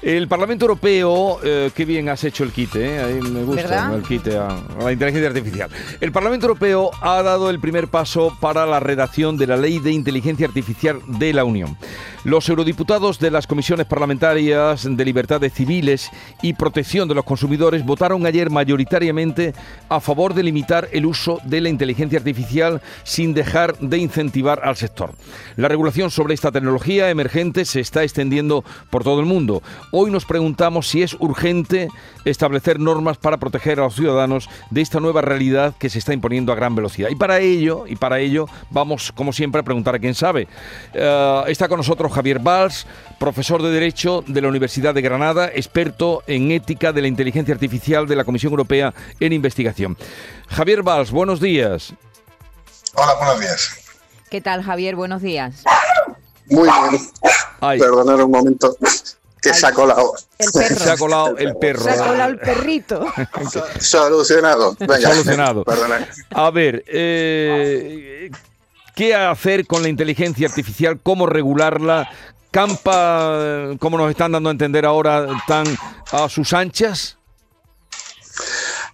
El Parlamento Europeo, eh, qué bien has hecho el quite, eh, ahí me gusta el quite a, la inteligencia artificial. El Parlamento Europeo ha dado el primer paso para la redacción de la Ley de Inteligencia Artificial de la Unión. Los eurodiputados de las comisiones parlamentarias de libertades civiles y protección de los consumidores votaron ayer mayoritariamente a favor de limitar el uso de la inteligencia artificial sin dejar de incentivar al sector. La regulación sobre esta tecnología emergente se está extendiendo por todo el mundo. Hoy nos preguntamos si es urgente establecer normas para proteger a los ciudadanos de esta nueva realidad que se está imponiendo a gran velocidad. Y para ello, y para ello vamos, como siempre, a preguntar a quién sabe. Eh, está con nosotros Javier Valls, profesor de Derecho de la Universidad de Granada, experto en ética de la inteligencia artificial de la Comisión Europea en investigación. Javier Valls, buenos días. Hola, buenos días. ¿Qué tal, Javier? Buenos días. Muy bien. Perdonad un momento. Que se ha colado. El perro. Se ha colado el perro. Se ha colado el perrito. Solucionado. Venga. Solucionado. A ver, eh, ¿qué hacer con la inteligencia artificial? ¿Cómo regularla? ¿Campa, como nos están dando a entender ahora, tan a sus anchas?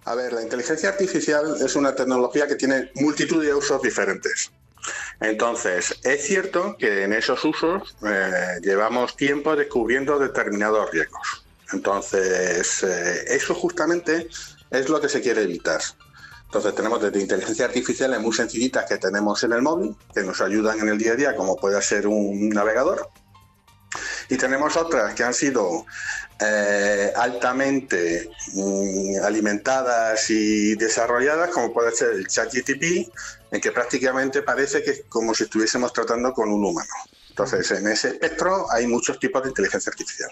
A ver, la inteligencia artificial es una tecnología que tiene multitud de usos diferentes. Entonces, es cierto que en esos usos eh, llevamos tiempo descubriendo determinados riesgos. Entonces, eh, eso justamente es lo que se quiere evitar. Entonces tenemos desde inteligencia artificial muy sencillitas que tenemos en el móvil, que nos ayudan en el día a día, como puede ser un navegador. Y tenemos otras que han sido eh, altamente mm, alimentadas y desarrolladas, como puede ser el ChatGTP, en que prácticamente parece que es como si estuviésemos tratando con un humano. Entonces, en ese espectro hay muchos tipos de inteligencia artificial.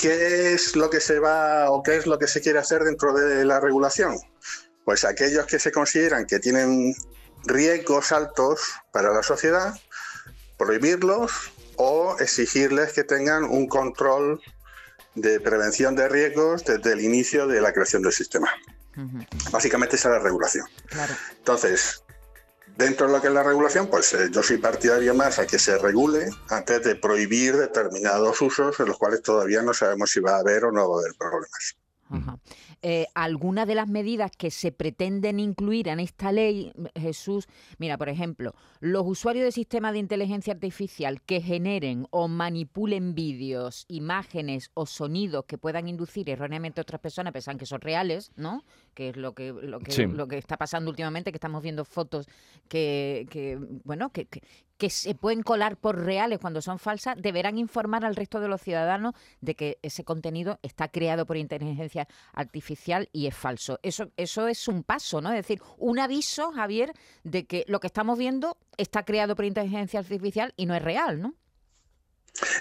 ¿Qué es lo que se va o qué es lo que se quiere hacer dentro de la regulación? Pues aquellos que se consideran que tienen riesgos altos para la sociedad, prohibirlos o exigirles que tengan un control de prevención de riesgos desde el inicio de la creación del sistema. Básicamente esa es la regulación. Entonces, dentro de lo que es la regulación, pues eh, yo soy partidario más a que se regule antes de prohibir determinados usos en los cuales todavía no sabemos si va a haber o no va a haber problemas. Eh, algunas de las medidas que se pretenden incluir en esta ley, Jesús, mira, por ejemplo, los usuarios de sistemas de inteligencia artificial que generen o manipulen vídeos, imágenes o sonidos que puedan inducir erróneamente a otras personas, pensan que son reales, ¿no? Que es lo que, lo que, lo que está pasando últimamente, que estamos viendo fotos que, que bueno, que, que se pueden colar por reales cuando son falsas, deberán informar al resto de los ciudadanos de que ese contenido está creado por inteligencia artificial y es falso. Eso, eso es un paso, ¿no? Es decir, un aviso, Javier, de que lo que estamos viendo está creado por inteligencia artificial y no es real, ¿no?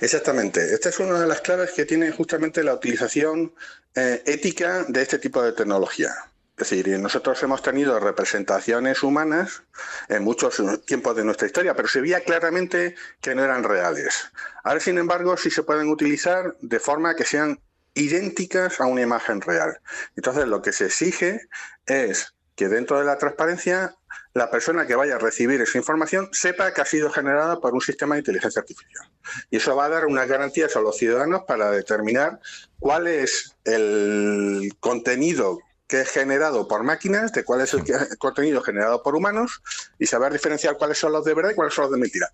Exactamente. Esta es una de las claves que tiene justamente la utilización eh, ética de este tipo de tecnología. Es decir, nosotros hemos tenido representaciones humanas en muchos tiempos de nuestra historia, pero se veía claramente que no eran reales. Ahora, sin embargo, sí se pueden utilizar de forma que sean idénticas a una imagen real. Entonces, lo que se exige es que dentro de la transparencia la persona que vaya a recibir esa información sepa que ha sido generada por un sistema de inteligencia artificial. Y eso va a dar unas garantías a los ciudadanos para determinar cuál es el contenido que es generado por máquinas, de cuál es el, contenido generado por humanos y saber diferenciar cuáles son los de verdad y cuáles son los de mentira.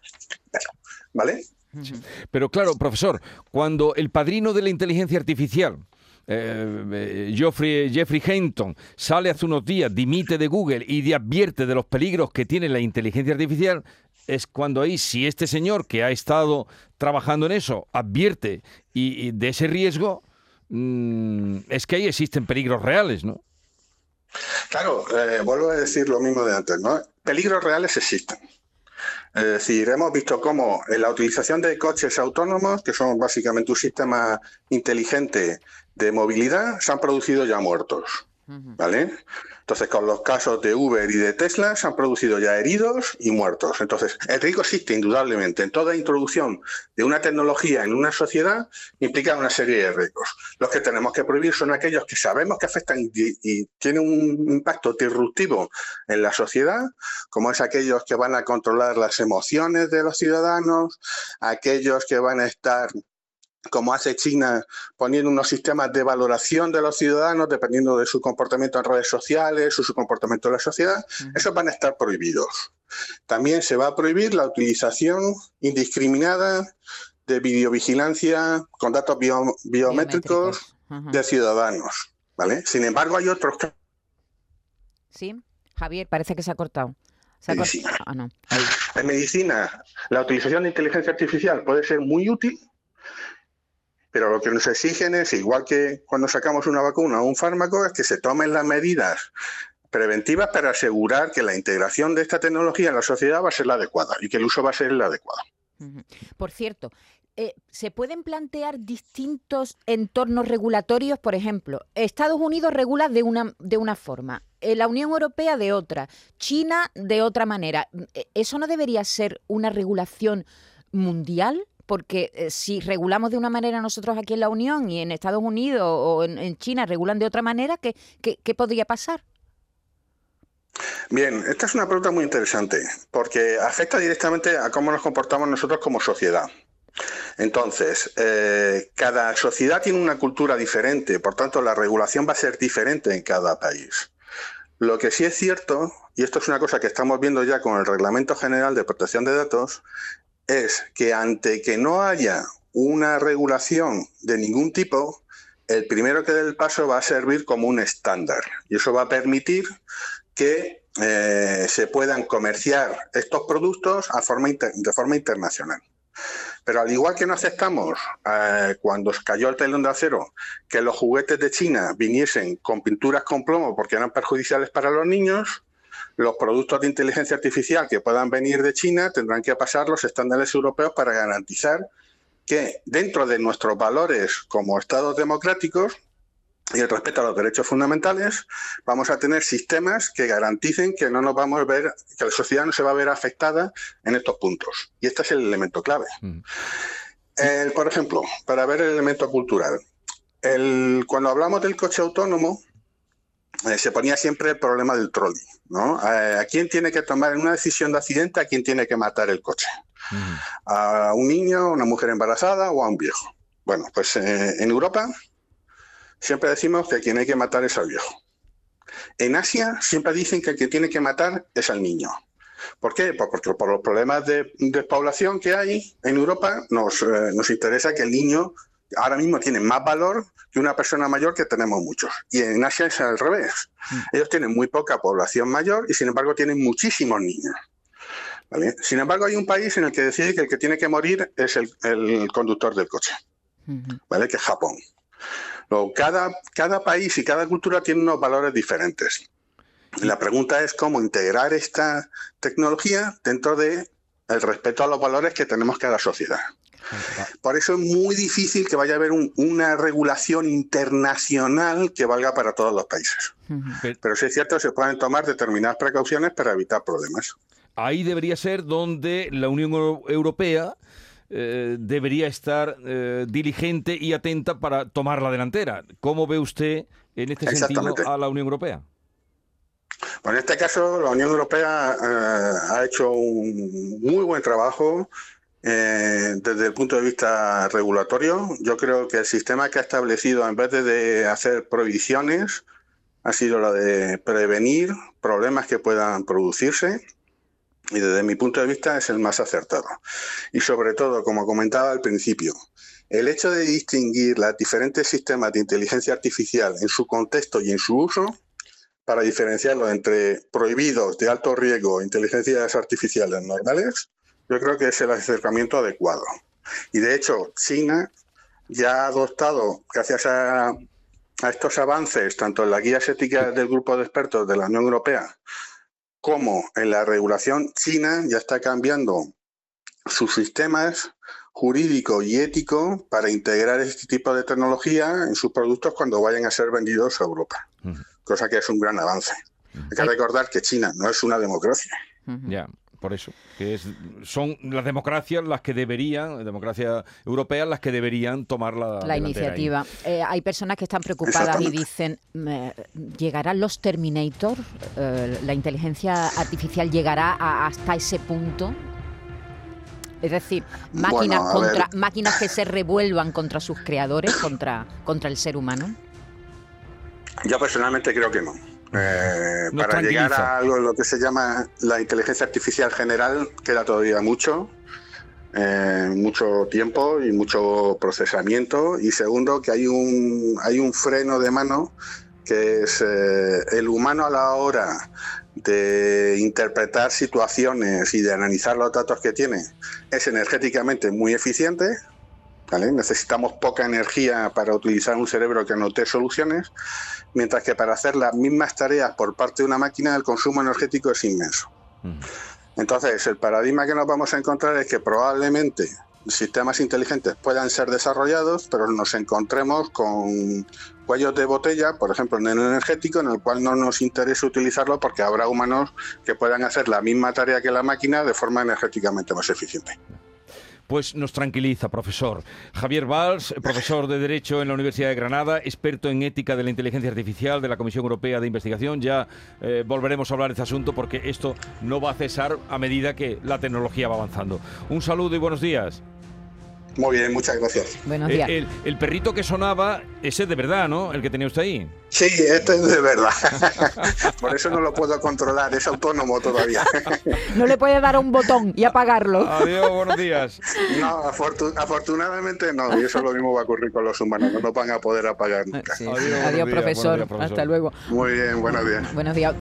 ¿Vale? Pero claro, profesor, cuando el padrino de la inteligencia artificial, eh, eh, Geoffrey, Jeffrey Hinton, sale hace unos días, dimite de Google y advierte de los peligros que tiene la inteligencia artificial, es cuando ahí, si este señor que ha estado trabajando en eso advierte y de ese riesgo, es que ahí existen peligros reales, ¿no? Claro, eh, vuelvo a decir lo mismo de antes, ¿no? Peligros reales existen. Es decir, hemos visto cómo en la utilización de coches autónomos, que son básicamente un sistema inteligente de movilidad, se han producido ya muertos. ¿Vale? Entonces, con los casos de Uber y de Tesla se han producido ya heridos y muertos. Entonces, el riesgo existe indudablemente. En toda introducción de una tecnología en una sociedad implica una serie de riesgos. Los que tenemos que prohibir son aquellos que sabemos que afectan y, tienen un impacto disruptivo en la sociedad, como es aquellos que van a controlar las emociones de los ciudadanos, aquellos que van a estar como hace China, poniendo unos sistemas de valoración de los ciudadanos dependiendo de su comportamiento en redes sociales o su comportamiento en la sociedad, esos van a estar prohibidos. También se va a prohibir la utilización indiscriminada de videovigilancia con datos biométricos, de ciudadanos. ¿vale? Sin embargo, hay otros Sí, Javier, parece que se ha cortado. Ah, en medicina, la utilización de inteligencia artificial puede ser muy útil, pero lo que nos exigen es, igual que cuando sacamos una vacuna o un fármaco, es que se tomen las medidas preventivas para asegurar que la integración de esta tecnología en la sociedad va a ser la adecuada y que el uso va a ser el adecuado. Por cierto, eh, ¿se pueden plantear distintos entornos regulatorios? Por ejemplo, Estados Unidos regula de una, de una forma, eh, la Unión Europea de otra, China de otra manera. Eh, ¿Eso no debería ser una regulación mundial? Porque si regulamos de una manera nosotros aquí en la Unión y en Estados Unidos o en, China regulan de otra manera, ¿qué, qué podría pasar? Bien, esta es una pregunta muy interesante porque afecta directamente a cómo nos comportamos nosotros como sociedad. Entonces, eh, cada sociedad tiene una cultura diferente, por tanto la regulación va a ser diferente en cada país. Lo que sí es cierto, y esto es una cosa que estamos viendo ya con el Reglamento General de Protección de Datos, es que ante que no haya una regulación de ningún tipo, el primero que dé el paso va a servir como un estándar. Y eso va a permitir que eh, se puedan comerciar estos productos de forma internacional. Pero al igual que no aceptamos eh, cuando cayó el telón de acero que los juguetes de China viniesen con pinturas con plomo porque eran perjudiciales para los niños, los productos de inteligencia artificial que puedan venir de China tendrán que pasar los estándares europeos para garantizar que dentro de nuestros valores como estados democráticos y el respeto a los derechos fundamentales, vamos a tener sistemas que garanticen que no nos vamos a ver, que la sociedad no se va a ver afectada en estos puntos. Y este es el elemento clave. Mm. por ejemplo, para ver el elemento cultural, cuando hablamos del coche autónomo, eh, se ponía siempre el problema del trolley, ¿no? Eh, ¿A quién tiene que tomar en una decisión de accidente, a quién tiene que matar el coche? ¿A un niño, a una mujer embarazada o a un viejo? Bueno, pues eh, en Europa siempre decimos que quien hay que matar es al viejo. En Asia siempre dicen que el que tiene que matar es al niño. ¿Por qué? Pues porque por los problemas de, población que hay en Europa nos, nos interesa que el niño ahora mismo tiene más valor que una persona mayor que tenemos muchos. Y en Asia es al revés. Mm. Ellos tienen muy poca población mayor y sin embargo tienen muchísimos niños. Sin embargo, hay un país en el que decide que el que tiene que morir es el, conductor del coche, ¿vale? que es Japón cada, cada país y cada cultura tiene unos valores diferentes. La pregunta es cómo integrar esta tecnología dentro de el respeto a los valores que tenemos cada sociedad. Por eso es muy difícil que vaya a haber una regulación internacional que valga para todos los países. Pero sí es cierto que se pueden tomar determinadas precauciones para evitar problemas. Ahí debería ser donde la Unión Europea eh, debería estar eh, diligente y atenta para tomar la delantera. ¿Cómo ve usted en este sentido a la Unión Europea? Bueno, en este caso, la Unión Europea eh, ha hecho un muy buen trabajo desde el punto de vista regulatorio. Yo creo que el sistema que ha establecido, en vez de hacer prohibiciones, ha sido la de prevenir problemas que puedan producirse y desde mi punto de vista es el más acertado. Y sobre todo, como comentaba al principio, el hecho de distinguir los diferentes sistemas de inteligencia artificial en su contexto y en su uso, para diferenciarlo entre prohibidos de alto riesgo inteligencias artificiales normales, yo creo que es el acercamiento adecuado. Y de hecho, China ya ha adoptado, gracias a, a estos avances, tanto en las guías éticas del grupo de expertos de la Unión Europea como en la regulación china ya está cambiando sus sistemas jurídico y ético para integrar este tipo de tecnología en sus productos cuando vayan a ser vendidos a Europa, cosa que es un gran avance. Hay que recordar que China no es una democracia. Ya. Por eso, que es, son las democracias las que deberían, democracias europeas, las que deberían tomar la, la iniciativa. Eh, hay personas que están preocupadas y dicen, ¿llegarán los Terminator? Eh, ¿La inteligencia artificial llegará hasta ese punto? Es decir, máquinas contra máquinas que se revuelvan contra sus creadores, contra, contra el ser humano. Yo personalmente creo que no. Eh, para llegar a algo lo que se llama la inteligencia artificial general queda todavía mucho, eh, mucho tiempo y mucho procesamiento. Y segundo, que hay un, hay un freno de mano que es eh, el humano a la hora de interpretar situaciones y de analizar los datos que tiene es energéticamente muy eficiente. Necesitamos poca energía para utilizar un cerebro que anote soluciones, mientras que para hacer las mismas tareas por parte de una máquina el consumo energético es inmenso. Entonces, el paradigma que nos vamos a encontrar es que probablemente sistemas inteligentes puedan ser desarrollados, pero nos encontremos con cuellos de botella, por ejemplo, en el energético, en el cual no nos interesa utilizarlo porque habrá humanos que puedan hacer la misma tarea que la máquina de forma energéticamente más eficiente pues nos tranquiliza, profesor. Javier Valls, profesor de Derecho en la Universidad de Granada, experto en ética de la inteligencia artificial de la Comisión Europea de Investigación. Ya eh, volveremos a hablar de este asunto porque esto no va a cesar a medida que la tecnología va avanzando. Un saludo y buenos días. Muy bien, muchas gracias. Buenos días. El, perrito que sonaba, ese es de verdad, ¿no? El que tenía usted ahí. Sí, este es de verdad. Por eso no lo puedo controlar, es autónomo todavía. no le puede dar un botón y apagarlo. Adiós, buenos días. No, afortunadamente no, y eso lo mismo va a ocurrir con los humanos, no nos van a poder apagar nunca. Adiós, profesor. Hasta luego. Muy bien, buenos días. Buenos días.